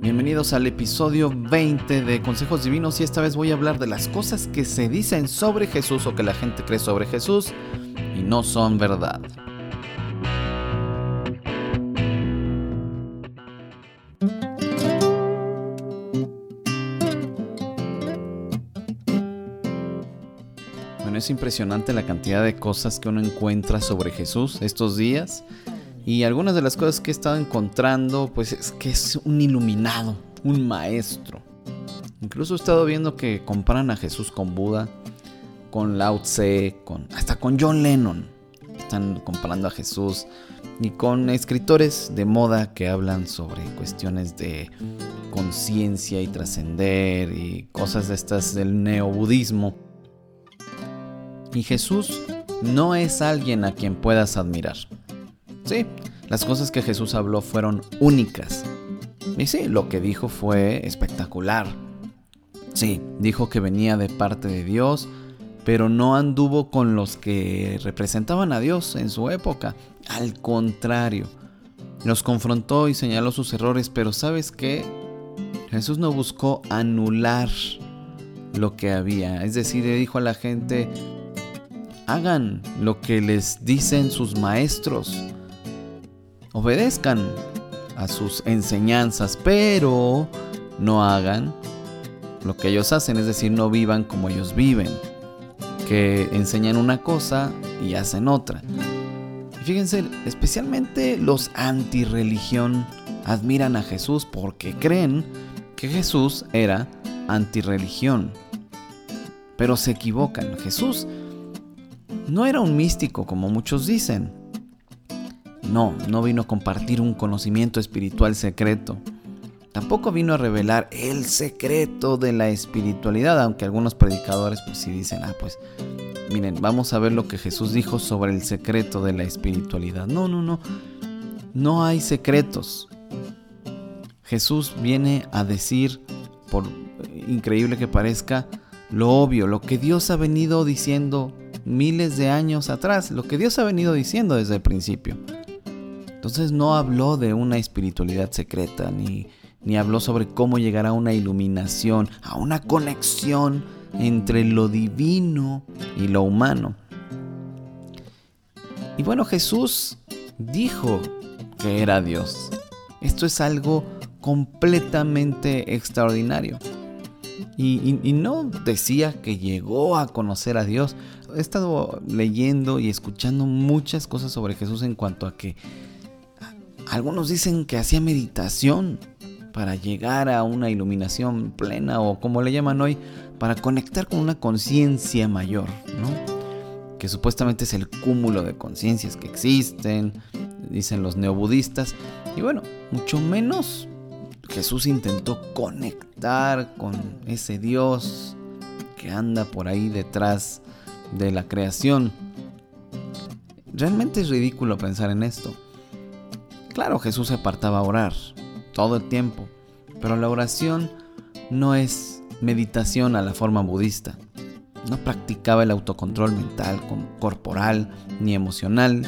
Bienvenidos al episodio 20 de Consejos Divinos y esta vez voy a hablar de las cosas que se dicen sobre Jesús o que la gente cree sobre Jesús y no son verdad. Bueno, es impresionante la cantidad de cosas que uno encuentra sobre Jesús estos días. Y algunas de las cosas que he estado encontrando, pues es que es un iluminado, un maestro. Incluso he estado viendo que comparan a Jesús con Buda, con Lao Tse, con, hasta con John Lennon. Están comparando a Jesús y con escritores de moda que hablan sobre cuestiones de conciencia y trascender y cosas de estas del neobudismo. Y Jesús no es alguien a quien puedas admirar. Sí, las cosas que Jesús habló fueron únicas. Y sí, lo que dijo fue espectacular. Sí, dijo que venía de parte de Dios, pero no anduvo con los que representaban a Dios en su época. Al contrario, los confrontó y señaló sus errores, pero ¿sabes qué? Jesús no buscó anular lo que había. Es decir, le dijo a la gente, hagan lo que les dicen sus maestros obedezcan a sus enseñanzas, pero no hagan lo que ellos hacen, es decir, no vivan como ellos viven, que enseñan una cosa y hacen otra. fíjense, especialmente los antirreligión admiran a Jesús porque creen que Jesús era antirreligión. Pero se equivocan, Jesús no era un místico como muchos dicen. No, no vino a compartir un conocimiento espiritual secreto. Tampoco vino a revelar el secreto de la espiritualidad, aunque algunos predicadores pues sí dicen, ah, pues miren, vamos a ver lo que Jesús dijo sobre el secreto de la espiritualidad. No, no, no. No hay secretos. Jesús viene a decir, por increíble que parezca, lo obvio, lo que Dios ha venido diciendo miles de años atrás, lo que Dios ha venido diciendo desde el principio. Entonces no habló de una espiritualidad secreta, ni, ni habló sobre cómo llegar a una iluminación, a una conexión entre lo divino y lo humano. Y bueno, Jesús dijo que era Dios. Esto es algo completamente extraordinario. Y, y, no decía que llegó a conocer a Dios. He estado leyendo y escuchando muchas cosas sobre Jesús en cuanto a que algunos dicen que hacía meditación para llegar a una iluminación plena o como le llaman hoy, para conectar con una conciencia mayor, ¿no? Que supuestamente es el cúmulo de conciencias que existen, dicen los neobudistas. Y bueno, mucho menos Jesús intentó conectar con ese Dios que anda por ahí detrás de la creación. Realmente es ridículo pensar en esto. Claro, Jesús se apartaba a orar todo el tiempo, pero la oración no es meditación a la forma budista. No practicaba el autocontrol mental, corporal ni emocional,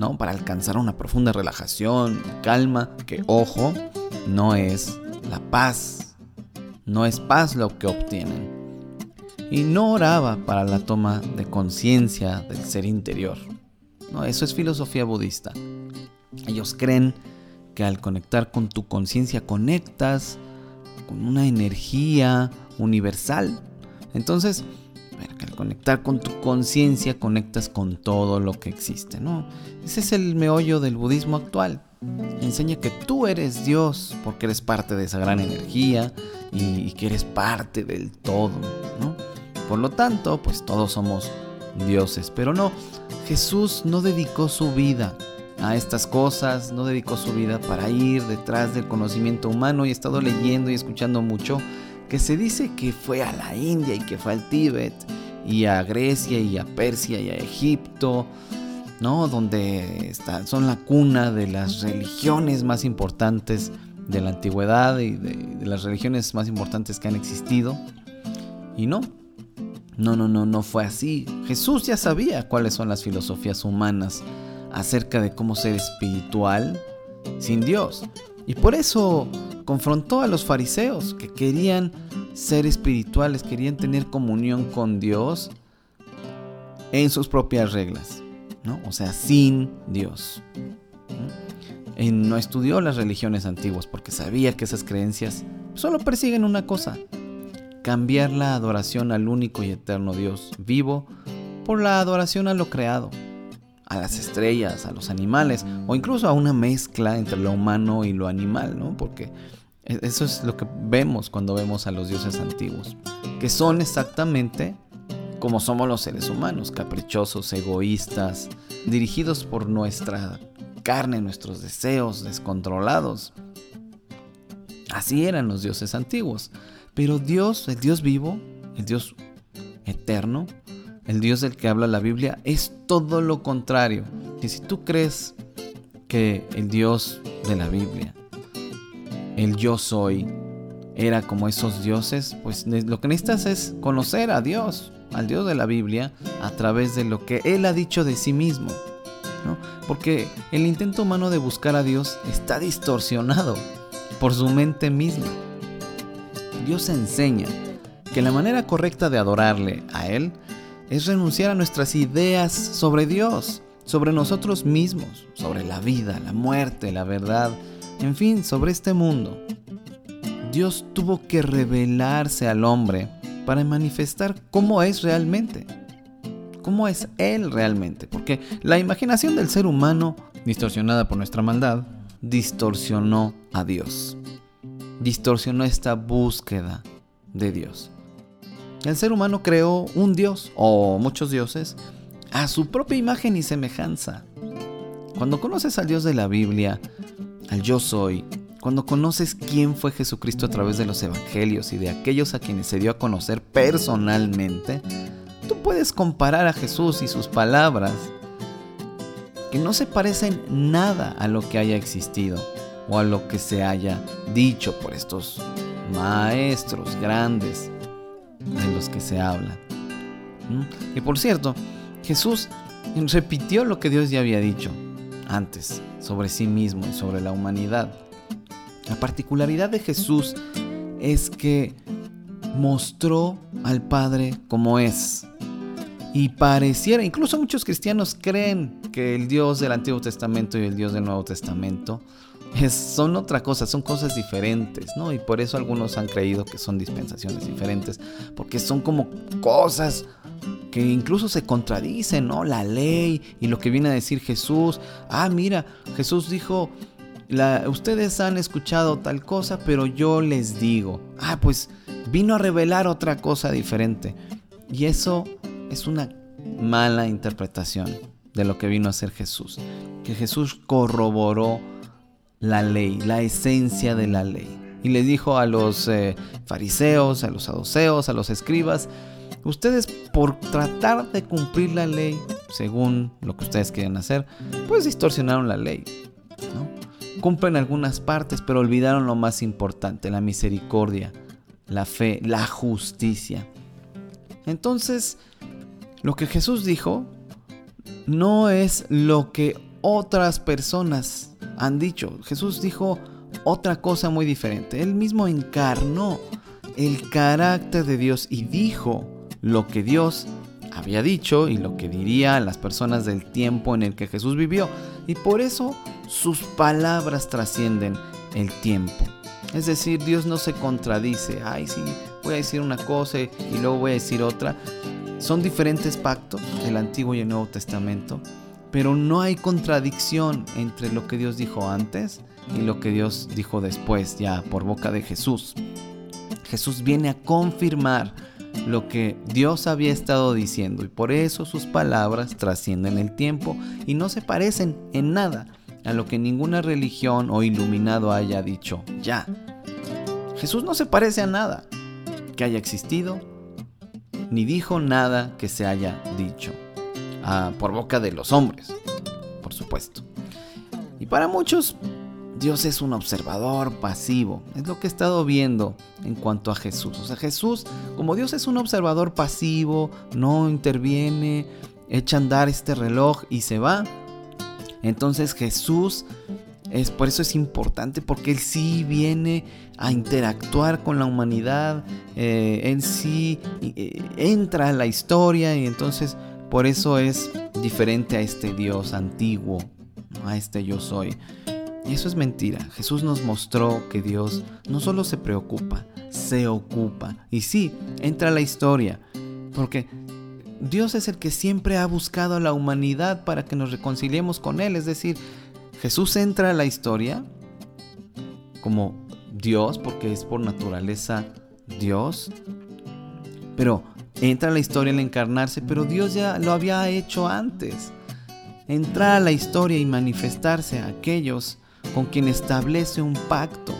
¿no? Para alcanzar una profunda relajación, calma, que ojo, no es la paz. No es paz lo que obtienen. Y no oraba para la toma de conciencia del ser interior. No, eso es filosofía budista. Ellos creen que al conectar con tu conciencia conectas con una energía universal. Entonces, al conectar con tu conciencia conectas con todo lo que existe, ¿no? Ese es el meollo del budismo actual. Enseña que tú eres Dios porque eres parte de esa gran energía y, y que eres parte del todo, ¿no? Por lo tanto, pues todos somos dioses, pero no, Jesús no dedicó su vida a estas cosas, no dedicó su vida para ir detrás del conocimiento humano y he estado leyendo y escuchando mucho que se dice que fue a la India y que fue al Tíbet y a Grecia y a Persia y a Egipto, ¿no? Donde está, son la cuna de las religiones más importantes de la antigüedad y de, de las religiones más importantes que han existido. Y no, no, no, no, no fue así. Jesús ya sabía cuáles son las filosofías humanas acerca de cómo ser espiritual sin Dios. Y por eso confrontó a los fariseos que querían ser espirituales, querían tener comunión con Dios en sus propias reglas, ¿no? O sea, sin Dios. No estudió las religiones antiguas porque sabía que esas creencias solo persiguen una cosa, cambiar la adoración al único y eterno Dios vivo por la adoración a lo creado, a las estrellas, a los animales o incluso a una mezcla entre lo humano y lo animal, ¿no? Porque e-, eso es lo que vemos cuando vemos a los dioses antiguos, que son exactamente como somos los seres humanos, caprichosos, egoístas, dirigidos por nuestra carne, nuestros deseos descontrolados. Así eran los dioses antiguos. Pero Dios, el Dios vivo, el Dios eterno, el Dios del que habla la Biblia, es todo lo contrario. Y si tú crees que el Dios de la Biblia, el yo soy, era como esos dioses, pues lo que necesitas es conocer a Dios, al Dios de la Biblia, a través de lo que Él ha dicho de sí mismo. Porque el intento humano de buscar a Dios está distorsionado por su mente misma. Dios enseña que la manera correcta de adorarle a Él es renunciar a nuestras ideas sobre Dios, sobre nosotros mismos, sobre la vida, la muerte, la verdad, en fin, sobre este mundo. Dios tuvo que revelarse al hombre para manifestar cómo es realmente. Cómo es Él realmente. Porque la imaginación del ser humano, distorsionada por nuestra maldad, distorsionó a Dios. Distorsionó esta búsqueda de Dios. El ser humano creó un Dios, o muchos dioses, a su propia imagen y semejanza. Cuando conoces al Dios de la Biblia, al yo soy, cuando conoces quién fue Jesucristo a través de los evangelios y de aquellos a quienes se dio a conocer personalmente, tú puedes comparar a Jesús y sus palabras que no se parecen nada a lo que haya existido o a lo que se haya dicho por estos maestros grandes de los que se habla. Y por cierto, Jesús repitió lo que Dios ya había dicho antes sobre sí mismo y sobre la humanidad. La particularidad de Jesús es que mostró al Padre como es. Y pareciera, incluso muchos cristianos creen que el Dios del Antiguo Testamento y el Dios del Nuevo Testamento son otra cosa, son cosas diferentes, ¿no? Y por eso algunos han creído que son dispensaciones diferentes, porque son como cosas que incluso se contradicen, ¿no? La ley y lo que viene a decir Jesús. Ah, mira, Jesús dijo, ustedes han escuchado tal cosa, pero yo les digo. Ah, pues vino a revelar otra cosa diferente. Y eso es una mala interpretación de lo que vino a ser Jesús. Que Jesús corroboró la ley, la esencia de la ley. Y les dijo a los eh, fariseos, a los saduceos, a los escribas, ustedes por tratar de cumplir la ley según lo que ustedes quieren hacer, pues distorsionaron la ley. Cumplen algunas partes, pero olvidaron lo más importante, la misericordia, la fe, la justicia. Entonces, lo que Jesús dijo no es lo que otras personas han dicho. Jesús dijo otra cosa muy diferente. Él mismo encarnó el carácter de Dios y dijo lo que Dios había dicho y lo que diría a las personas del tiempo en el que Jesús vivió. Y por eso sus palabras trascienden el tiempo. Es decir, Dios no se contradice. Ay, sí, voy a decir una cosa y luego voy a decir otra. Son diferentes pactos, el Antiguo y el Nuevo Testamento, pero no hay contradicción entre lo que Dios dijo antes y lo que Dios dijo después, ya por boca de Jesús. Jesús viene a confirmar lo que Dios había estado diciendo y por eso sus palabras trascienden el tiempo y no se parecen en nada a lo que ninguna religión o iluminado haya dicho ya. Jesús no se parece a nada que haya existido, ni dijo nada que se haya dicho por boca de los hombres, por supuesto. Y para muchos, Dios es un observador pasivo. Es lo que he estado viendo en cuanto a Jesús. O sea, Jesús, como Dios es un observador pasivo, no interviene, echa andar este reloj y se va. Entonces Jesús Es, por eso es importante, porque Él sí viene a interactuar con la humanidad, eh, Él sí eh, entra a la historia y entonces por eso es diferente a este Dios antiguo, a este yo soy. Y eso es mentira. Jesús nos mostró que Dios no solo se preocupa, se ocupa. Y sí, entra la historia, porque Dios es el que siempre ha buscado a la humanidad para que nos reconciliemos con Él. Es decir, Jesús entra a la historia como Dios, porque es por naturaleza Dios, pero entra a la historia al encarnarse, pero Dios ya lo había hecho antes. Entrar a la historia y manifestarse a aquellos con quien establece un pacto.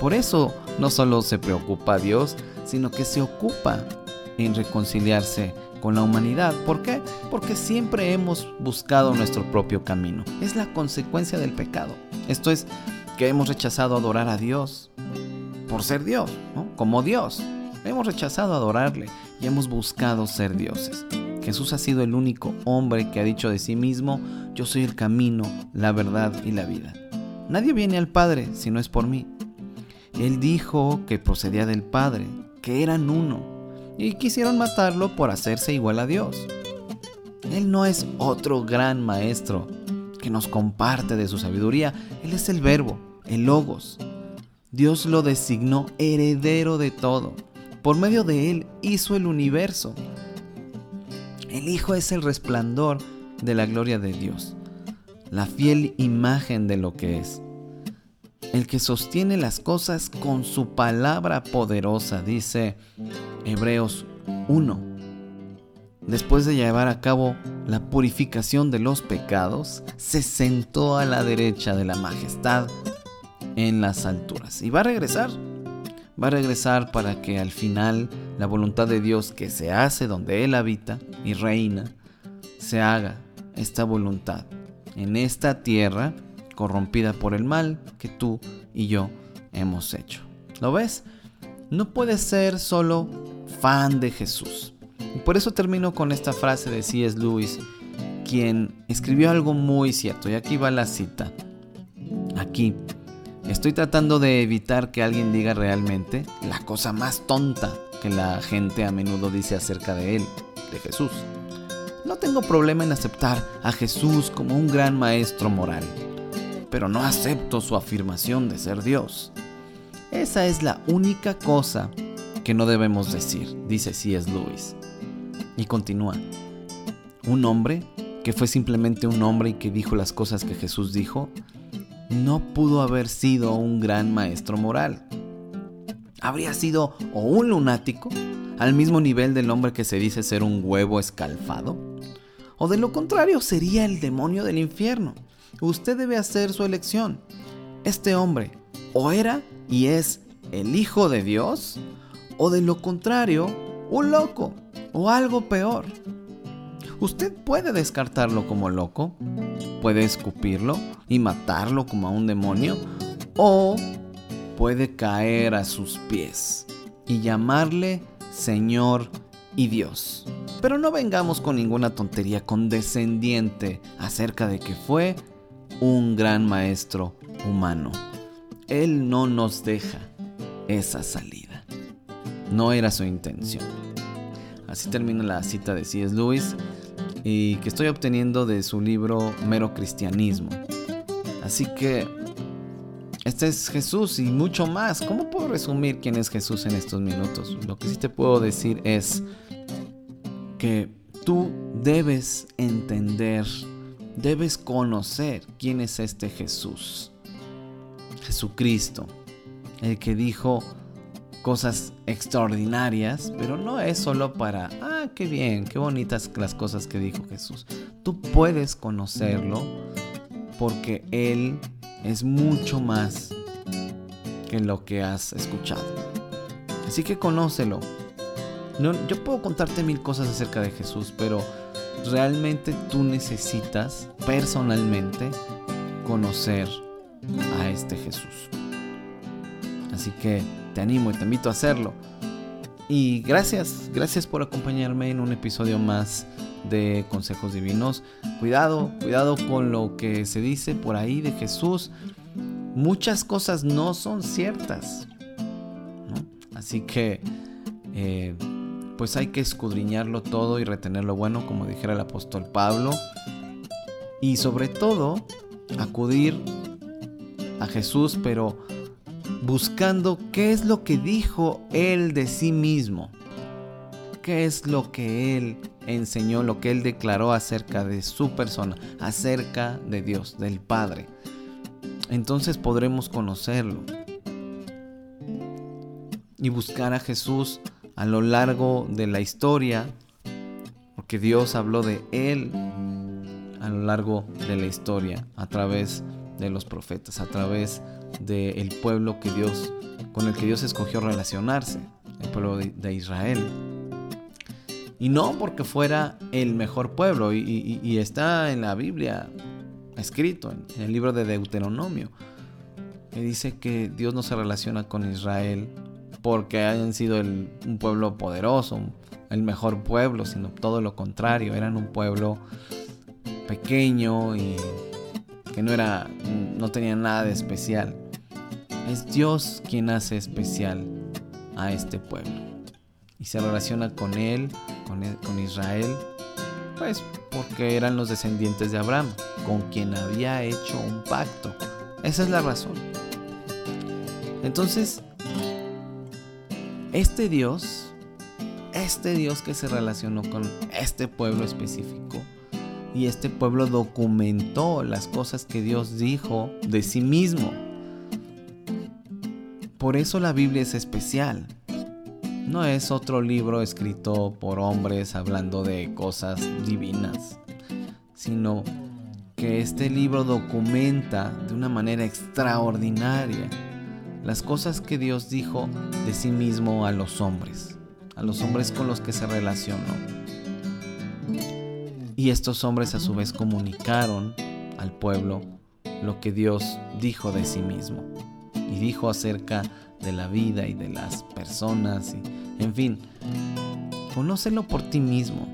Por eso no solo se preocupa Dios, sino que se ocupa en reconciliarse con la humanidad. ¿Por qué? Porque siempre hemos buscado nuestro propio camino. Es la consecuencia del pecado. Esto es que hemos rechazado adorar a Dios por ser Dios, como Dios. Hemos rechazado adorarle y hemos buscado ser dioses. Jesús ha sido el único hombre que ha dicho de sí mismo, yo soy el camino, la verdad y la vida. Nadie viene al Padre si no es por mí. Él dijo que procedía del Padre, que eran uno, y quisieron matarlo por hacerse igual a Dios. Él no es otro gran maestro que nos comparte de su sabiduría, Él es el verbo, el logos. Dios lo designó heredero de todo. Por medio de Él hizo el universo. El Hijo es el resplandor de la gloria de Dios, la fiel imagen de lo que es el que sostiene las cosas con su palabra poderosa, dice Hebreos 1. Después de llevar a cabo la purificación de los pecados, se sentó a la derecha de la majestad en las alturas. Y va a regresar. Va a regresar para que al final la voluntad de Dios que se hace donde Él habita y reina, se haga esta voluntad en esta tierra corrompida por el mal que tú y yo hemos hecho. ¿Lo ves? No puedes ser solo fan de Jesús. Y por eso termino con esta frase de C.S. Lewis, quien escribió algo muy cierto. Y aquí va la cita. Aquí. Estoy tratando de evitar que alguien diga realmente la cosa más tonta la gente a menudo dice acerca de él, de Jesús. No tengo problema en aceptar a Jesús como un gran maestro moral pero no acepto su afirmación de ser Dios. Esa es la única cosa que no debemos decir, dice C.S. Lewis. Y continúa. Un hombre, que fue simplemente un hombre y que dijo las cosas que Jesús dijo, no pudo haber sido un gran maestro moral. Habría sido o un lunático, al mismo nivel del hombre que se dice ser un huevo escalfado, o de lo contrario sería el demonio del infierno. Usted debe hacer su elección. Este hombre o era y es el Hijo de Dios, o de lo contrario, un loco o algo peor. Usted puede descartarlo como loco, puede escupirlo y matarlo como a un demonio, o puede caer a sus pies y llamarle Señor y Dios. Pero no vengamos con ninguna tontería condescendiente acerca de que fue un gran maestro humano. Él no nos deja esa salida. No era su intención. Así termina la cita de C.S. Lewis y que estoy obteniendo de su libro Mero Cristianismo. Así que este es Jesús y mucho más. ¿Cómo puedo resumir quién es Jesús en estos minutos? Lo que sí te puedo decir es que tú debes entender debes conocer quién es este Jesús. Jesucristo, el que dijo cosas extraordinarias, pero no es solo para, ah, qué bien, qué bonitas las cosas que dijo Jesús. Tú puedes conocerlo porque Él es mucho más que lo que has escuchado. Así que conócelo. No, yo puedo contarte mil cosas acerca de Jesús, pero realmente tú necesitas personalmente conocer a este Jesús. Así que te animo y te invito a hacerlo. Y gracias, gracias por acompañarme en un episodio más de consejos divinos. Cuidado, cuidado con lo que se dice por ahí de Jesús. Muchas cosas no son ciertas. Así que, eh, pues hay que escudriñarlo todo y retener lo bueno, como dijera el apóstol Pablo. Y sobre todo, acudir a Jesús, pero buscando qué es lo que dijo Él de sí mismo. ¿Qué es lo que Él enseñó, lo que Él declaró acerca de su persona, acerca de Dios, del Padre? Entonces podremos conocerlo y buscar a Jesús a lo largo de la historia, porque Dios habló de Él a lo largo de la historia, a través de los profetas, a través del pueblo que Dios, con el que Dios escogió relacionarse, el pueblo de Israel. Y no porque fuera el mejor pueblo, y, está en la Biblia escrito, en, el libro de Deuteronomio, que dice que Dios no se relaciona con Israel porque hayan sido un pueblo poderoso, el mejor pueblo, sino todo lo contrario, eran un pueblo pequeño y que no era no tenía nada de especial. Es Dios quien hace especial a este pueblo y se relaciona con él con, Israel? Pues porque eran los descendientes de Abraham, con quien había hecho un pacto. Esa es la razón. Entonces, este Dios, este Dios que se relacionó con este pueblo específico, y este pueblo documentó las cosas que Dios dijo de sí mismo. Por eso la Biblia es especial no es otro libro escrito por hombres hablando de cosas divinas, sino que este libro documenta de una manera extraordinaria las cosas que Dios dijo de sí mismo a los hombres, a los hombres con los que se relacionó. Y estos hombres a su vez comunicaron al pueblo lo que Dios dijo de sí mismo y dijo acerca de la vida y de las personas y en fin, conócelo por ti mismo,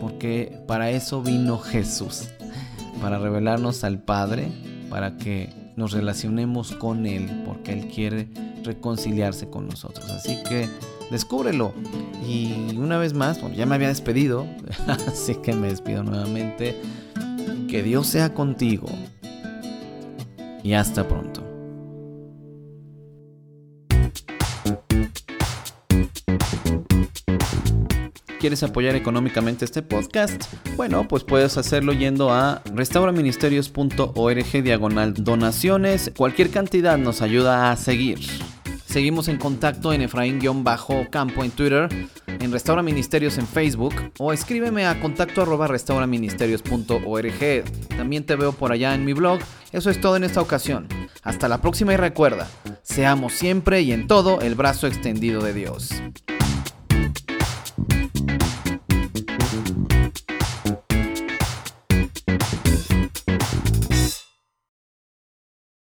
porque para eso vino Jesús, para revelarnos al Padre, para que nos relacionemos con Él, porque Él quiere reconciliarse con nosotros. Así que descúbrelo. Y una vez más, bueno, ya me había despedido, así que me despido nuevamente. Que Dios sea contigo. Y hasta pronto. ¿Quieres apoyar económicamente este podcast? Bueno, pues puedes hacerlo yendo a restauraministerios.org diagonal donaciones. Cualquier cantidad nos ayuda a seguir. Seguimos en contacto en Efraín-Campo en Twitter, en Restaura Ministerios en Facebook o escríbeme a contacto arroba restauraministerios.org. También te veo por allá en mi blog. Eso es todo en esta ocasión. Hasta la próxima y recuerda, seamos siempre y en todo el brazo extendido de Dios.